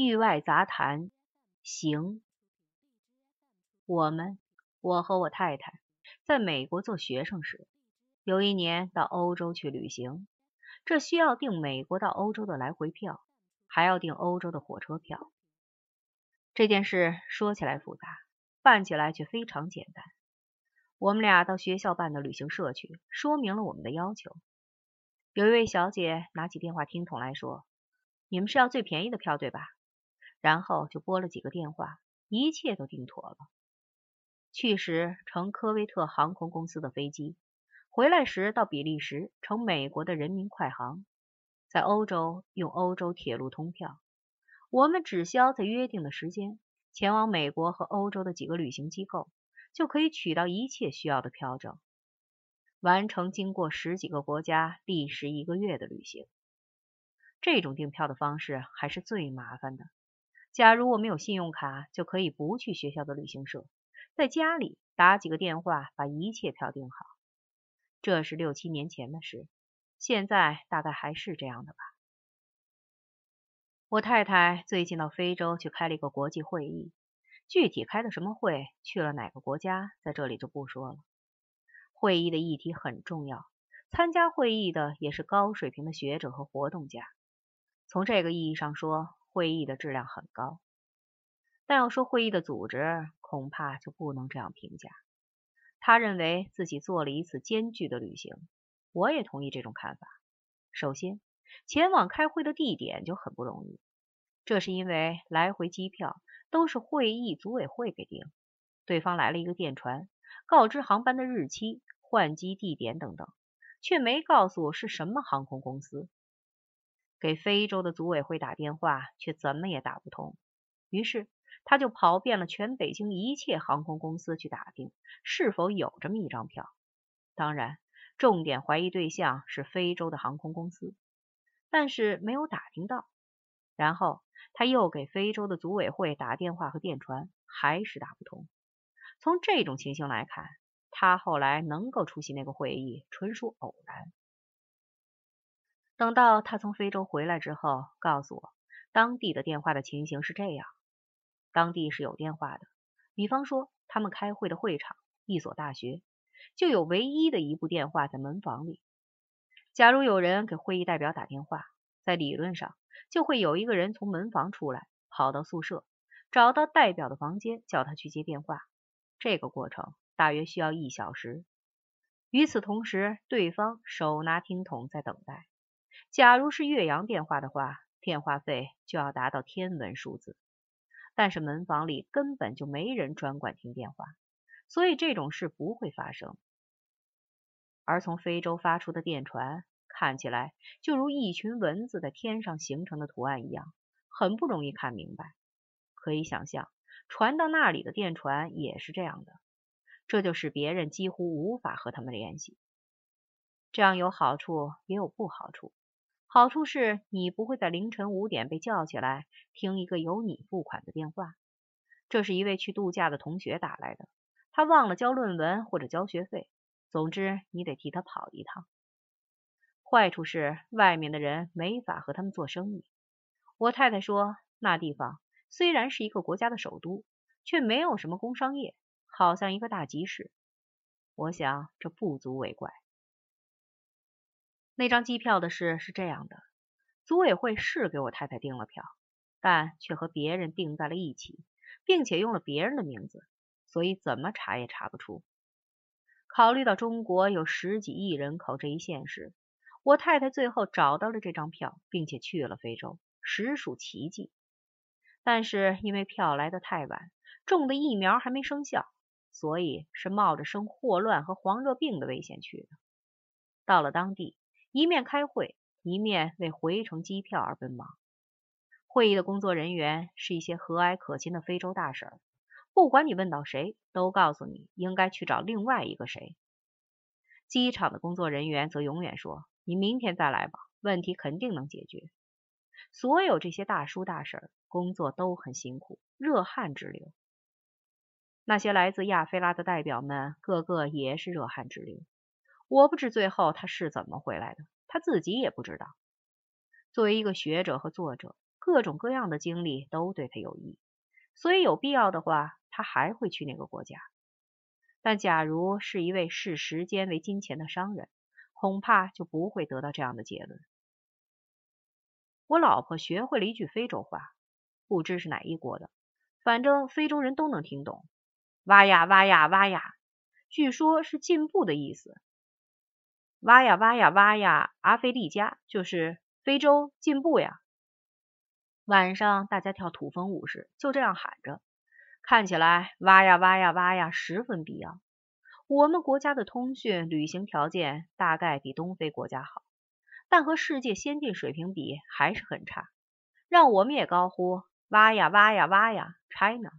域外杂谈，行。我们，我和我太太，在美国做学生时，有一年到欧洲去旅行，这需要订美国到欧洲的来回票，还要订欧洲的火车票。这件事说起来复杂，办起来却非常简单。我们俩到学校办的旅行社去，说明了我们的要求。有一位小姐拿起电话听筒来说：“你们是要最便宜的票，对吧？”然后就拨了几个电话，一切都定妥了。去时乘科威特航空公司的飞机，回来时到比利时乘美国的人民快航，在欧洲用欧洲铁路通票。我们只需要在约定的时间前往美国和欧洲的几个旅行机构，就可以取到一切需要的票证，完成经过十几个国家、历时一个月的旅行。这种订票的方式还是最麻烦的。假如我没有信用卡，就可以不去学校的旅行社。在家里打几个电话，把一切票订好。这是六七年前的事，现在大概还是这样的吧。我太太最近到非洲去开了一个国际会议，具体开的什么会，去了哪个国家，在这里就不说了。会议的议题很重要，参加会议的也是高水平的学者和活动家。从这个意义上说，会议的质量很高。但要说会议的组织，恐怕就不能这样评价。他认为自己做了一次艰巨的旅行，我也同意这种看法。首先，前往开会的地点就很不容易，这是因为来回机票都是会议组委会给定，对方来了一个电传，告知航班的日期、换机地点等等，却没告诉是什么航空公司。给非洲的组委会打电话，却怎么也打不通，于是。他就跑遍了全北京一切航空公司去打听是否有这么一张票，当然，重点怀疑对象是非洲的航空公司，但是没有打听到。然后他又给非洲的组委会打电话和电传，还是打不通。从这种情形来看，他后来能够出席那个会议，纯属偶然。等到他从非洲回来之后，告诉我当地的电话的情形是这样。当地是有电话的，比方说他们开会的会场，一所大学就有唯一的一部电话在门房里。假如有人给会议代表打电话，在理论上就会有一个人从门房出来，跑到宿舍，找到代表的房间，叫他去接电话。这个过程大约需要一小时。与此同时，对方手拿听筒在等待。假如是岳阳电话的话，电话费就要达到天文数字。但是门房里根本就没人专管听电话，所以这种事不会发生。而从非洲发出的电传看起来就如一群蚊子在天上形成的图案一样，很不容易看明白。可以想象，传到那里的电传也是这样的，这就使别人几乎无法和他们联系。这样有好处也有不好处。好处是你不会在凌晨五点被叫起来听一个由你付款的电话。这是一位去度假的同学打来的，他忘了交论文或者交学费，总之你得替他跑一趟。坏处是外面的人没法和他们做生意。我太太说，那地方虽然是一个国家的首都，却没有什么工商业，好像一个大集市。我想这不足为怪。那张机票的事是这样的：组委会是给我太太订了票，但却和别人订在了一起，并且用了别人的名字，所以怎么查也查不出。考虑到中国有十几亿人口这一现实，我太太最后找到了这张票，并且去了非洲，实属奇迹。但是因为票来的太晚，种的疫苗还没生效，所以是冒着生霍乱和黄热病的危险去的。到了当地。一面开会，一面为回程机票而奔忙。会议的工作人员是一些和蔼可亲的非洲大婶，不管你问到谁，都告诉你应该去找另外一个谁。机场的工作人员则永远说：“你明天再来吧，问题肯定能解决。”所有这些大叔大婶工作都很辛苦，热汗直流。那些来自亚非拉的代表们，个个也是热汗直流。我不知最后他是怎么回来的，他自己也不知道。作为一个学者和作者，各种各样的经历都对他有益，所以有必要的话，他还会去那个国家。但假如是一位视时间为金钱的商人，恐怕就不会得到这样的结论。我老婆学会了一句非洲话，不知是哪一国的，反正非洲人都能听懂。哇呀哇呀哇呀，据说是进步的意思。挖呀挖呀挖呀，阿非利加就是非洲进步呀。晚上大家跳土风舞时，就这样喊着，看起来挖呀挖呀挖呀十分必要。我们国家的通讯旅行条件大概比东非国家好。但和世界先进水平比还是很差，让我们也高呼挖呀挖呀挖呀，China。